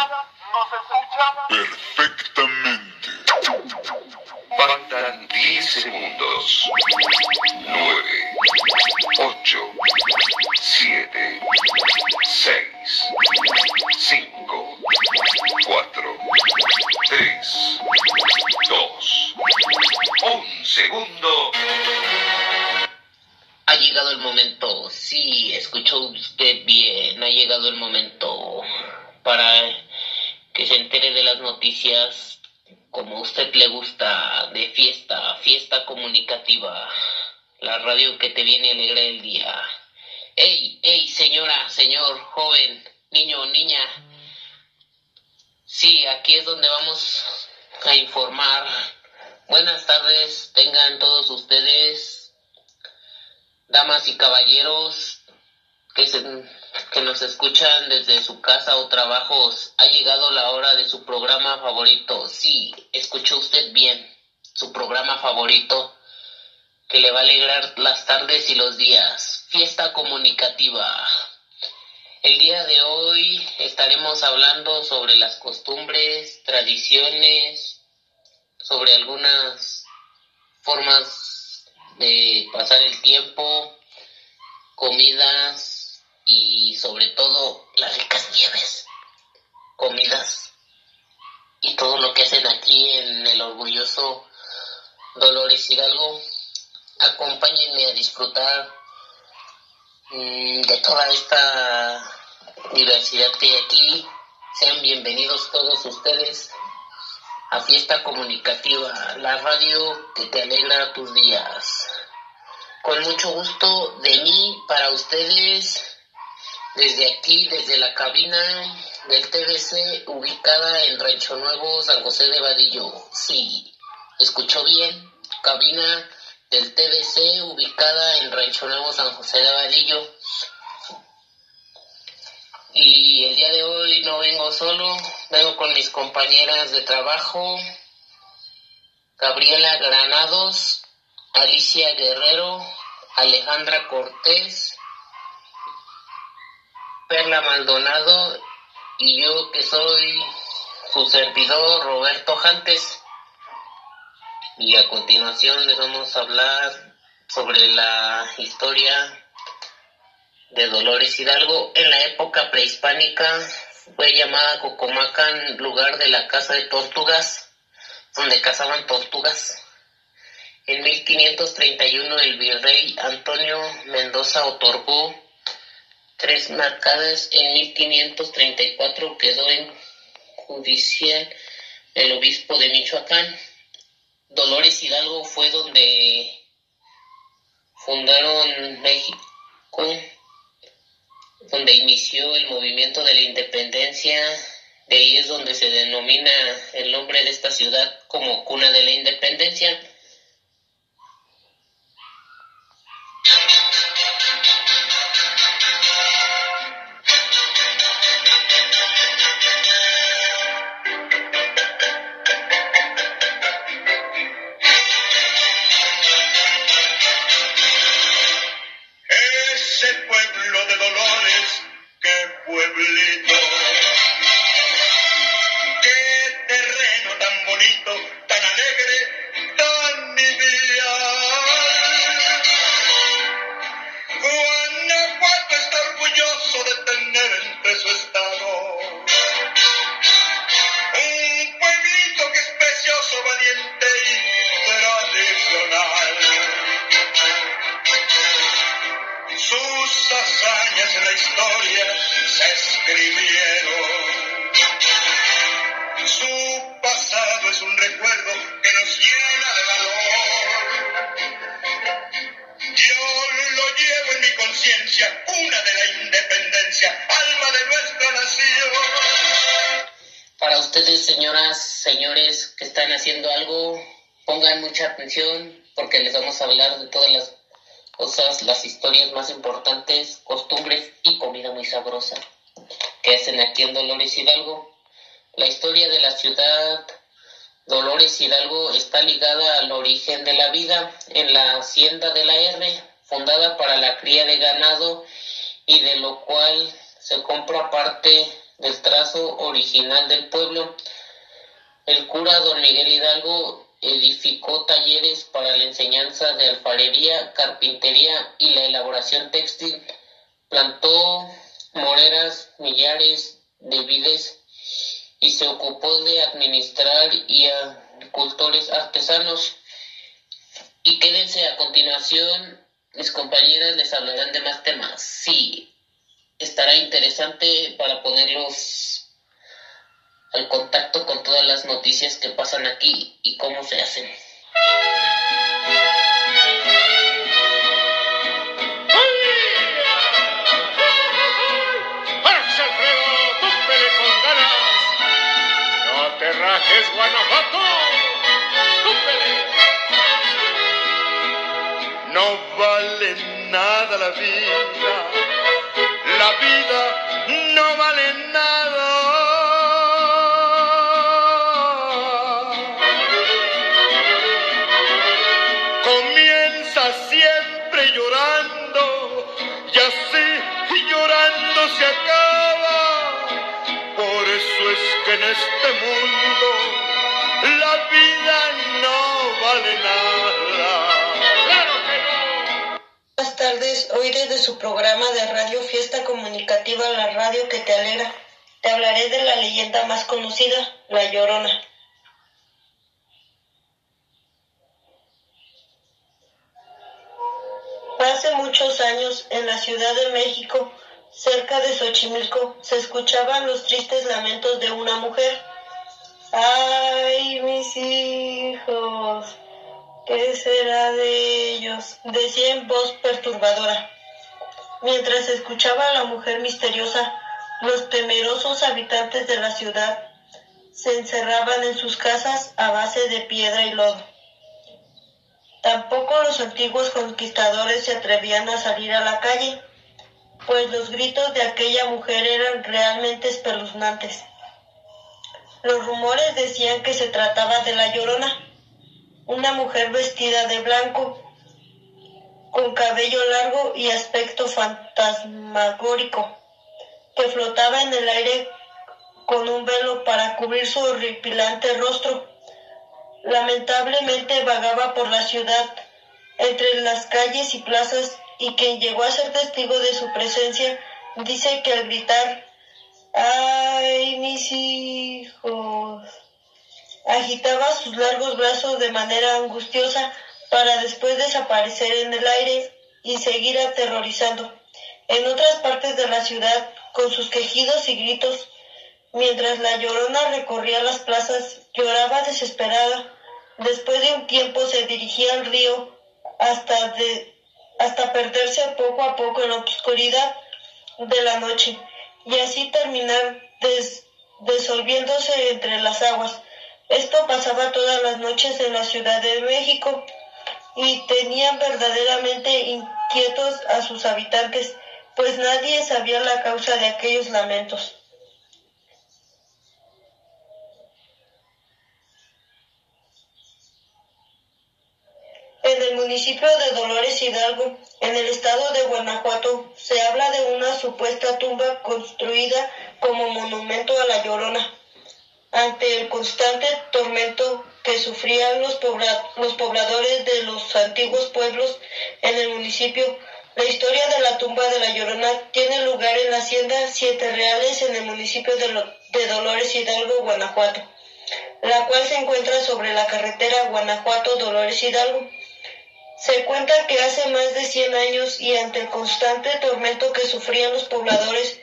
¿Nos escucha? Perfectamente. Faltan 10 segundos. 9, 8, 7, 6, 5, 4, 3, 2, 1 segundo. Ha llegado el momento, sí, escuchó usted bien, ha llegado el momento para que se entere de las noticias como a usted le gusta, de fiesta, fiesta comunicativa, la radio que te viene a alegrar el día. ¡Ey, ey, señora, señor, joven, niño, niña! Sí, aquí es donde vamos a informar. Buenas tardes, tengan todos ustedes, damas y caballeros, que, se, que nos escuchan desde su casa o trabajos, ha llegado la hora de su programa favorito. Sí, escuchó usted bien, su programa favorito que le va a alegrar las tardes y los días. Fiesta comunicativa. El día de hoy estaremos hablando sobre las costumbres, tradiciones, sobre algunas formas de pasar el tiempo, comidas y sobre todo las ricas nieves, comidas y todo lo que hacen aquí en el orgulloso Dolores Hidalgo. Acompáñenme a disfrutar mm, de toda esta diversidad que hay aquí. Sean bienvenidos todos ustedes a Fiesta Comunicativa, la radio que te alegra tus días. Con mucho gusto de mí para ustedes, desde aquí, desde la cabina del TVC ubicada en Rancho Nuevo, San José de Vadillo. Sí, escuchó bien, cabina del TVC ubicada en Rancho Nuevo, San José de Vadillo. Y el día de hoy no vengo solo, vengo con mis compañeras de trabajo, Gabriela Granados, Alicia Guerrero, Alejandra Cortés, Perla Maldonado y yo que soy su servidor Roberto Jantes. Y a continuación les vamos a hablar sobre la historia de Dolores Hidalgo. En la época prehispánica fue llamada Cocomacan, lugar de la caza de tortugas, donde cazaban tortugas. En 1531 el virrey Antonio Mendoza otorgó tres marcadas. En 1534 quedó en judicial el obispo de Michoacán. Dolores Hidalgo fue donde fundaron México, donde inició el movimiento de la independencia. De ahí es donde se denomina el nombre de esta ciudad como cuna de la independencia. Señores que están haciendo algo, pongan mucha atención porque les vamos a hablar de todas las cosas, las historias más importantes, costumbres y comida muy sabrosa que hacen aquí en Dolores Hidalgo. La historia de la ciudad Dolores Hidalgo está ligada al origen de la vida en la hacienda de la R, fundada para la cría de ganado y de lo cual se compra parte del trazo original del pueblo. El cura don Miguel Hidalgo edificó talleres para la enseñanza de alfarería, carpintería y la elaboración textil. Plantó moreras, millares de vides y se ocupó de administrar y agricultores artesanos. Y quédense a continuación, mis compañeras les hablarán de más temas. Sí, estará interesante para ponerlos al contacto con todas las noticias que pasan aquí y cómo se hacen. es Guanajuato. No vale nada la vida, la vida no vale nada. Eso es que en este mundo la vida no vale nada. Buenas tardes, hoy desde su programa de radio Fiesta Comunicativa La Radio que te alegra, te hablaré de la leyenda más conocida, La Llorona. Hace muchos años, en la Ciudad de México, cerca de Xochimilco, se escuchaban los tristes lamentos de una mujer Ay, mis hijos, ¿qué será de ellos? decía en voz perturbadora. Mientras escuchaba a la mujer misteriosa, los temerosos habitantes de la ciudad se encerraban en sus casas a base de piedra y lodo. Tampoco los antiguos conquistadores se atrevían a salir a la calle, pues los gritos de aquella mujer eran realmente espeluznantes. Los rumores decían que se trataba de la Llorona, una mujer vestida de blanco, con cabello largo y aspecto fantasmagórico, que flotaba en el aire con un velo para cubrir su horripilante rostro. Lamentablemente vagaba por la ciudad, entre las calles y plazas, y quien llegó a ser testigo de su presencia dice que al gritar ¡Ay, mis hijos! Agitaba sus largos brazos de manera angustiosa para después desaparecer en el aire y seguir aterrorizando. En otras partes de la ciudad, con sus quejidos y gritos, mientras la llorona recorría las plazas, lloraba desesperada. Después de un tiempo se dirigía al río hasta, hasta perderse poco a poco en la oscuridad de la noche y así terminar disolviéndose entre las aguas. Esto pasaba todas las noches en la Ciudad de México y tenían verdaderamente inquietos a sus habitantes, pues nadie sabía la causa de aquellos lamentos. En el municipio de Dolores Hidalgo, en el estado de Guanajuato, se habla de una supuesta tumba construida como monumento a la Llorona. Ante el constante tormento que sufrían los, pobladores de los antiguos pueblos en el municipio, la historia de la tumba de la Llorona tiene lugar en la hacienda Siete Reales en el municipio de Dolores Hidalgo, Guanajuato, la cual se encuentra sobre la carretera Guanajuato-Dolores Hidalgo. Se cuenta que hace más de 100 años y ante el constante tormento que sufrían los pobladores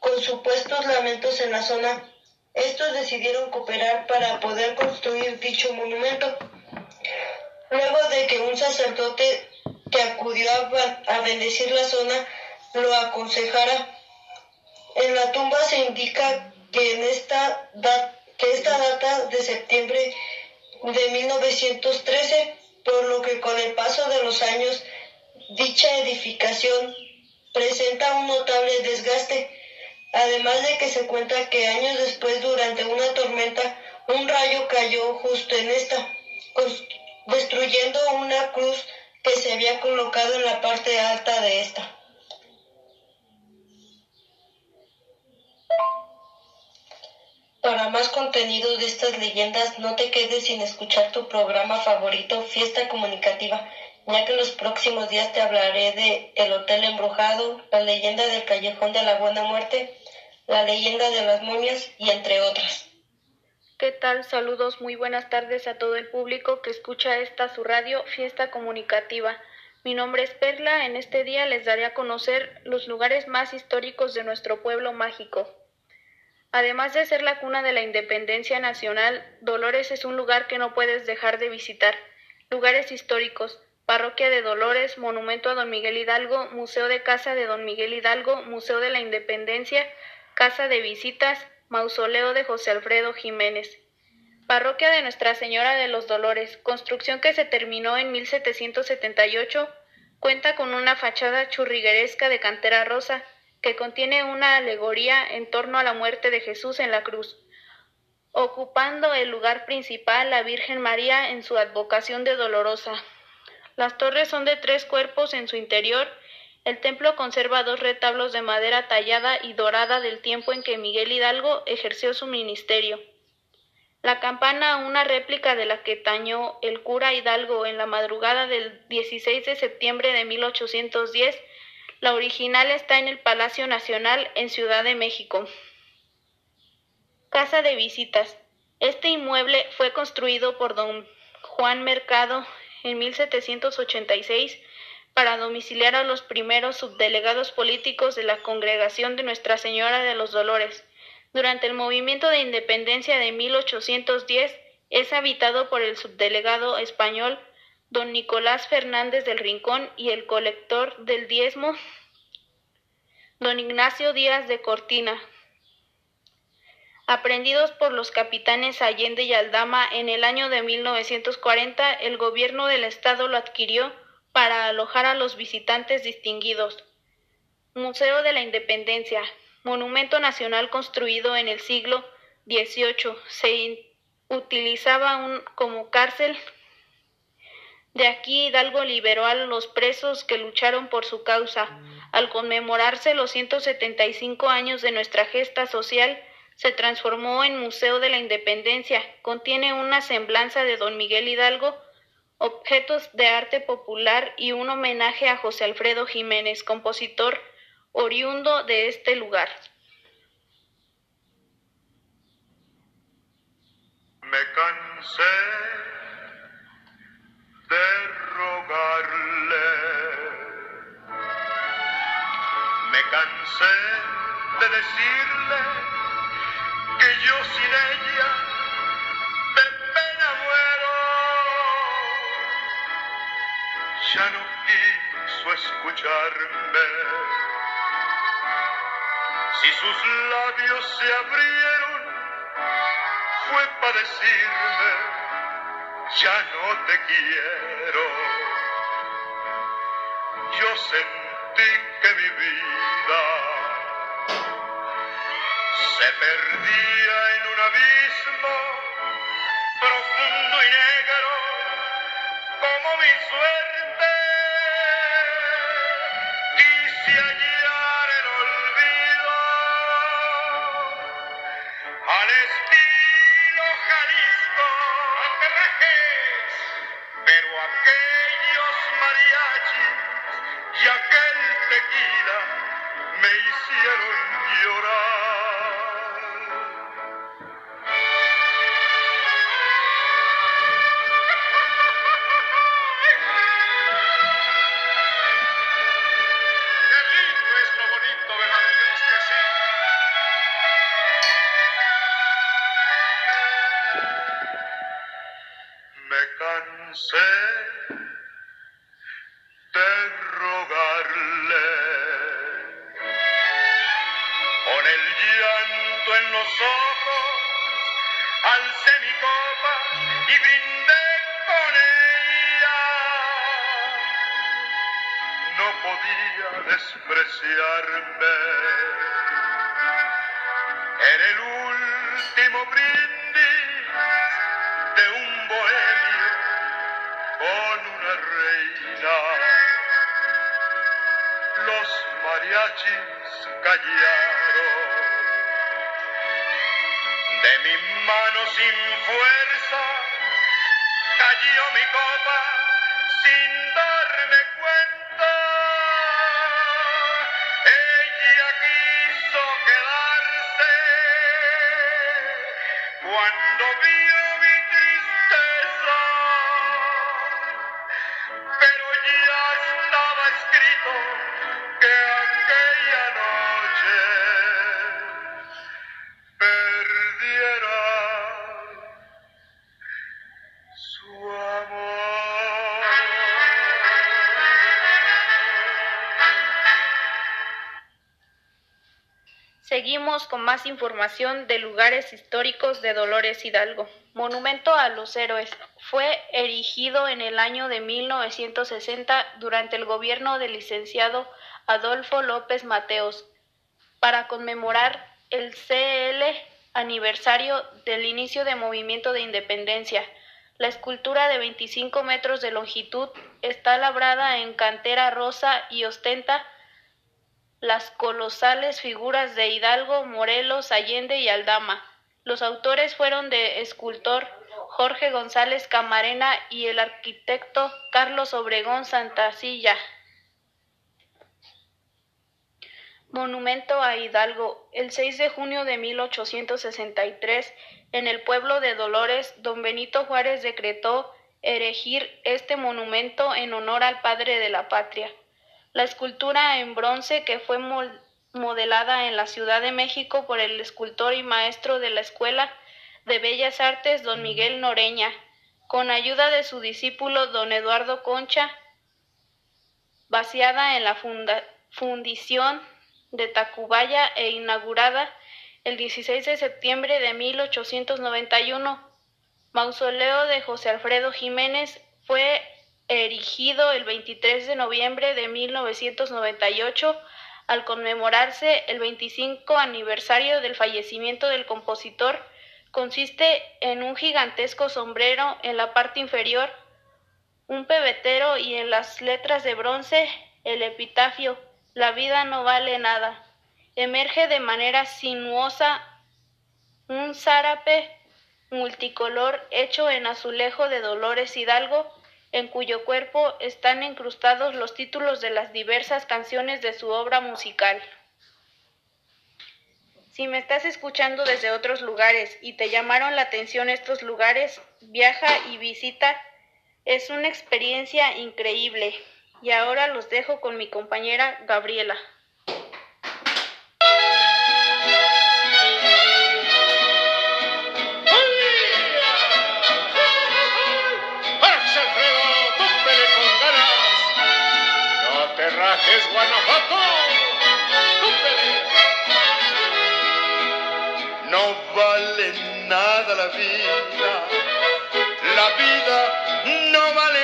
con supuestos lamentos en la zona, estos decidieron cooperar para poder construir dicho monumento. Luego de que un sacerdote que acudió a, bendecir la zona lo aconsejara, en la tumba se indica que en esta, que esta data de septiembre de 1913 por lo que con el paso de los años dicha edificación presenta un notable desgaste, además de que se cuenta que años después durante una tormenta un rayo cayó justo en esta, destruyendo una cruz que se había colocado en la parte alta de esta. Para más contenido de estas leyendas, no te quedes sin escuchar tu programa favorito, Fiesta Comunicativa, ya que en los próximos días te hablaré de El Hotel Embrujado, la leyenda del Callejón de la Buena Muerte, la leyenda de las momias y entre otras. ¿Qué tal? Saludos, muy buenas tardes a todo el público que escucha esta su radio Fiesta Comunicativa. Mi nombre es Perla, en este día les daré a conocer los lugares más históricos de nuestro pueblo mágico. Además de ser la cuna de la independencia nacional, Dolores es un lugar que no puedes dejar de visitar. Lugares históricos, Parroquia de Dolores, Monumento a Don Miguel Hidalgo, Museo de Casa de Don Miguel Hidalgo, Museo de la Independencia, Casa de Visitas, Mausoleo de José Alfredo Jiménez. Parroquia de Nuestra Señora de los Dolores, construcción que se terminó en 1778, cuenta con una fachada churrigueresca de cantera rosa, que contiene una alegoría en torno a la muerte de Jesús en la cruz, ocupando el lugar principal la Virgen María en su advocación de dolorosa. Las torres son de tres cuerpos en su interior. El templo conserva dos retablos de madera tallada y dorada del tiempo en que Miguel Hidalgo ejerció su ministerio. La campana, una réplica de la que tañó el cura Hidalgo en la madrugada del 16 de septiembre de 1810, la original está en el Palacio Nacional en Ciudad de México. Casa de visitas. Este inmueble fue construido por don Juan Mercado en 1786 para domiciliar a los primeros subdelegados políticos de la Congregación de Nuestra Señora de los Dolores. Durante el movimiento de independencia de 1810 es habitado por el subdelegado español don Nicolás Fernández del Rincón y el colector del diezmo, don Ignacio Díaz de Cortina. Aprendidos por los capitanes Allende y Aldama en el año de 1940, el gobierno del estado lo adquirió para alojar a los visitantes distinguidos. Museo de la Independencia, monumento nacional construido en el siglo XVIII, se utilizaba como cárcel de aquí Hidalgo liberó a los presos que lucharon por su causa. Al conmemorarse los 175 años de nuestra gesta social, se transformó en Museo de la Independencia. Contiene una semblanza de don Miguel Hidalgo, objetos de arte popular y un homenaje a José Alfredo Jiménez, compositor oriundo de este lugar. De rogarle. Me cansé de decirle que yo sin ella de pena muero. Ya no quiso escucharme. Si sus labios se abrieron, fue para decirme ya no te quiero. Yo sentí que mi vida se perdía en un abismo profundo y negro como mi suerte. Me mariachis callaron. De mi mano sin fuerza cayó mi copa Seguimos con más información de lugares históricos de Dolores Hidalgo. Monumento a los héroes. Fue erigido en el año de 1960 durante el gobierno del licenciado Adolfo López Mateos para conmemorar el CL aniversario del inicio del movimiento de independencia. La escultura de 25 metros de longitud está labrada en cantera rosa y ostenta las colosales figuras de Hidalgo, Morelos, Allende y Aldama. Los autores fueron de escultor Jorge González Camarena y el arquitecto Carlos Obregón Santacilla. Monumento a Hidalgo. El 6 de junio de 1863, en el pueblo de Dolores, don Benito Juárez decretó erigir este monumento en honor al padre de la patria. La escultura en bronce que fue modelada en la Ciudad de México por el escultor y maestro de la Escuela de Bellas Artes don Miguel Noreña, con ayuda de su discípulo don Eduardo Concha, vaciada en la fundición de Tacubaya e inaugurada el 16 de septiembre de 1891. Mausoleo de José Alfredo Jiménez fue erigido el 23 de noviembre de 1998 al conmemorarse el 25 aniversario del fallecimiento del compositor. Consiste en un gigantesco sombrero en la parte inferior, un pebetero y en las letras de bronce el epitafio La vida no vale nada. Emerge de manera sinuosa un zárape multicolor hecho en azulejo de Dolores Hidalgo, en cuyo cuerpo están incrustados los títulos de las diversas canciones de su obra musical. Si me estás escuchando desde otros lugares y te llamaron la atención estos lugares, viaja y visita. Es una experiencia increíble. Y ahora los dejo con mi compañera Gabriela. Rajes, Guanajuato! No vale nada la vida. La vida no vale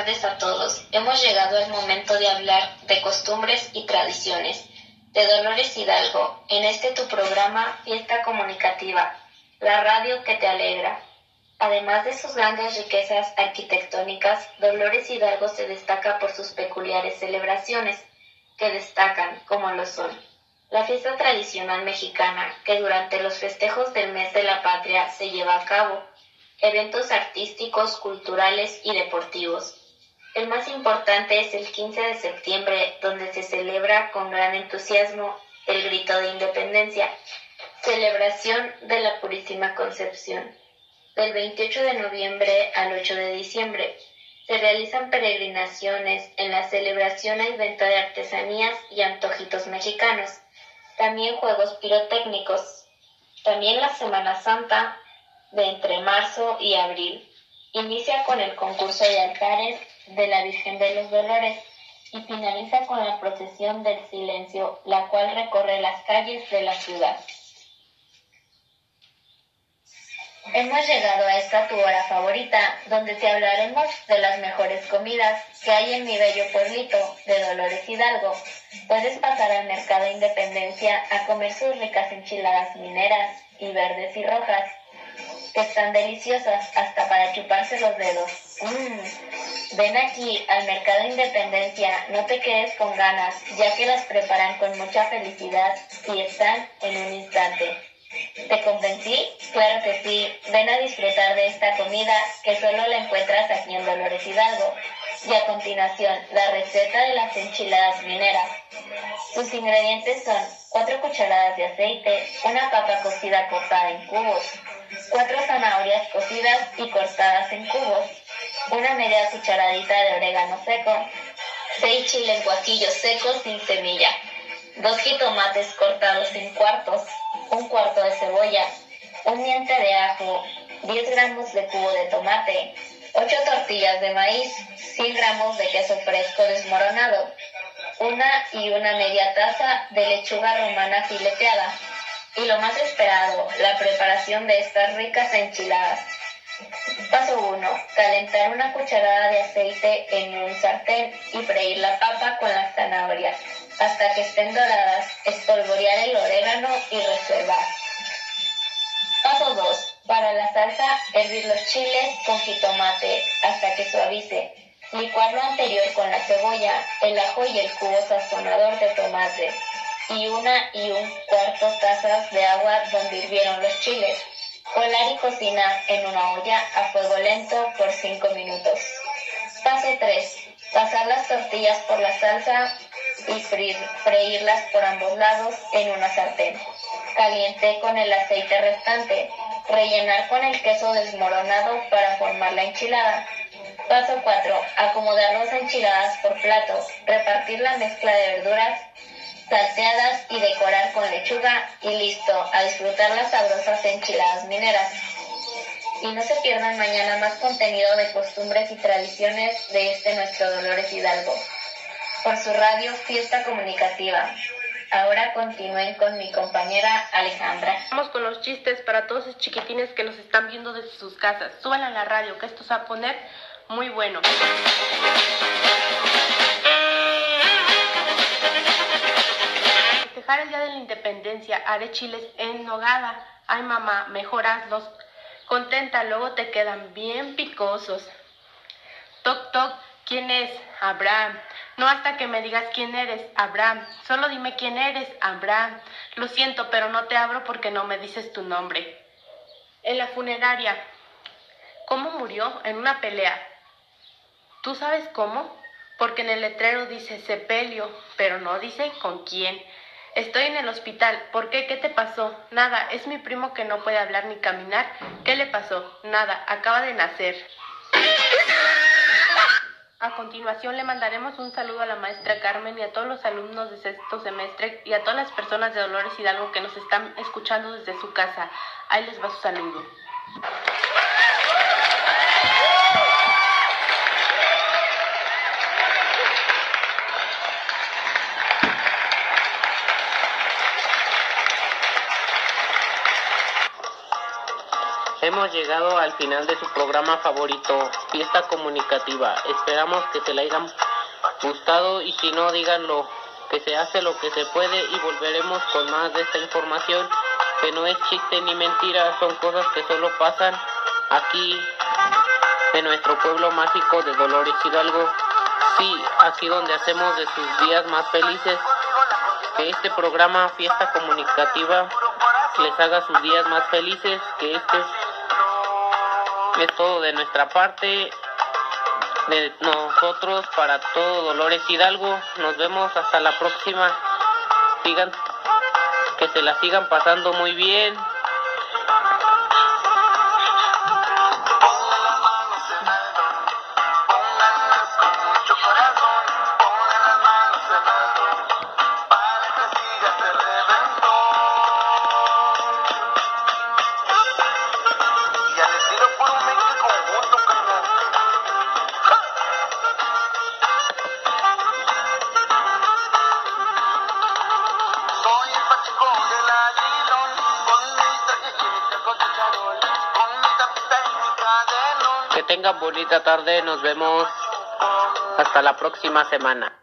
tardes a todos. Hemos llegado al momento de hablar de costumbres y tradiciones de Dolores Hidalgo en este tu programa Fiesta Comunicativa, la radio que te alegra. Además de sus grandes riquezas arquitectónicas, Dolores Hidalgo se destaca por sus peculiares celebraciones, que destacan como lo son la fiesta tradicional mexicana, que durante los festejos del mes de la patria se lleva a cabo, eventos artísticos, culturales y deportivos. El más importante es el 15 de septiembre, donde se celebra con gran entusiasmo el grito de independencia, celebración de la Purísima Concepción. Del 28 de noviembre al 8 de diciembre se realizan peregrinaciones en la celebración y venta de artesanías y antojitos mexicanos, también juegos pirotécnicos. También la Semana Santa de entre marzo y abril. Inicia con el concurso de altares de la Virgen de los Dolores y finaliza con la procesión del silencio, la cual recorre las calles de la ciudad. Hemos llegado a esta tu hora favorita, donde te hablaremos de las mejores comidas que hay en mi bello pueblito de Dolores Hidalgo. Puedes pasar al mercado Independencia a comer sus ricas enchiladas mineras y verdes y rojas, que están deliciosas hasta para chuparse los dedos. Mm. Ven aquí al mercado Independencia, no te quedes con ganas, ya que las preparan con mucha felicidad y están en un instante. ¿Te convencí? Claro que sí. Ven a disfrutar de esta comida que solo la encuentras aquí en Dolores Hidalgo. Y a continuación, la receta de las enchiladas mineras. Sus ingredientes son 4 cucharadas de aceite, una papa cocida cortada en cubos, 4 zanahorias cocidas y cortadas en cubos, una media cucharadita de orégano seco, 6 chiles guajillos secos sin semilla, 2 jitomates cortados en cuartos, un cuarto de cebolla, un diente de ajo, 10 gramos de cubo de tomate, 8 tortillas de maíz, 100 gramos de queso fresco desmoronado, una y una media taza de lechuga romana fileteada. Y lo más esperado, la preparación de estas ricas enchiladas. Paso 1. Calentar una cucharada de aceite en un sartén y freír la papa con las zanahorias hasta que estén doradas, espolvorear el orégano y reservar. Paso 2. Para la salsa, hervir los chiles con jitomate hasta que suavice. Licuar lo anterior con la cebolla, el ajo y el cubo sazonador de tomate y una y un cuarto tazas de agua donde hirvieron los chiles. Colar y cocinar en una olla a fuego lento por 5 minutos. Paso 3. Pasar las tortillas por la salsa y freírlas por ambos lados en una sartén. Caliente con el aceite restante. Rellenar con el queso desmoronado para formar la enchilada. Paso 4. Acomodar las enchiladas por plato. Repartir la mezcla de verduras salteadas y decorar con lechuga y listo, a disfrutar las sabrosas enchiladas mineras. Y no se pierdan mañana más contenido de costumbres y tradiciones de este nuestro Dolores Hidalgo por su radio Fiesta Comunicativa. Ahora continúen con mi compañera Alejandra. Vamos con los chistes para todos esos chiquitines que nos están viendo desde sus casas. Suban a la radio, que esto se va a poner muy bueno. El Día de la Independencia, haré chiles en nogada. Ay mamá, mejor hazlos. Contenta, luego te quedan bien picosos. Toc, toc, ¿quién es? Abraham. No hasta que me digas quién eres, Abraham. Solo dime quién eres, Abraham. Lo siento, pero no te abro porque no me dices tu nombre. En la funeraria. ¿Cómo murió? En una pelea. ¿Tú sabes cómo? Porque en el letrero dice sepelio, pero no dice con quién. Estoy en el hospital. ¿Por qué? ¿Qué te pasó? Nada, es mi primo que no puede hablar ni caminar. ¿Qué le pasó? Nada, acaba de nacer. A continuación le mandaremos un saludo a la maestra Carmen y a todos los alumnos de sexto semestre y a todas las personas de Dolores Hidalgo que nos están escuchando desde su casa. Ahí les va su saludo. Llegado al final de su programa favorito, Fiesta Comunicativa. Esperamos que se la hayan gustado y si no, díganlo, que se hace lo que se puede y volveremos con más de esta información, que no es chiste ni mentira, son cosas que solo pasan aquí en nuestro pueblo mágico de Dolores Hidalgo. Sí, aquí donde hacemos de sus días más felices, que este programa Fiesta Comunicativa les haga sus días más felices, que este es todo de nuestra parte, de nosotros para todo Dolores Hidalgo. Nos vemos hasta la próxima. Sigan, que se la sigan pasando muy bien. Bonita tarde, nos vemos hasta la próxima semana.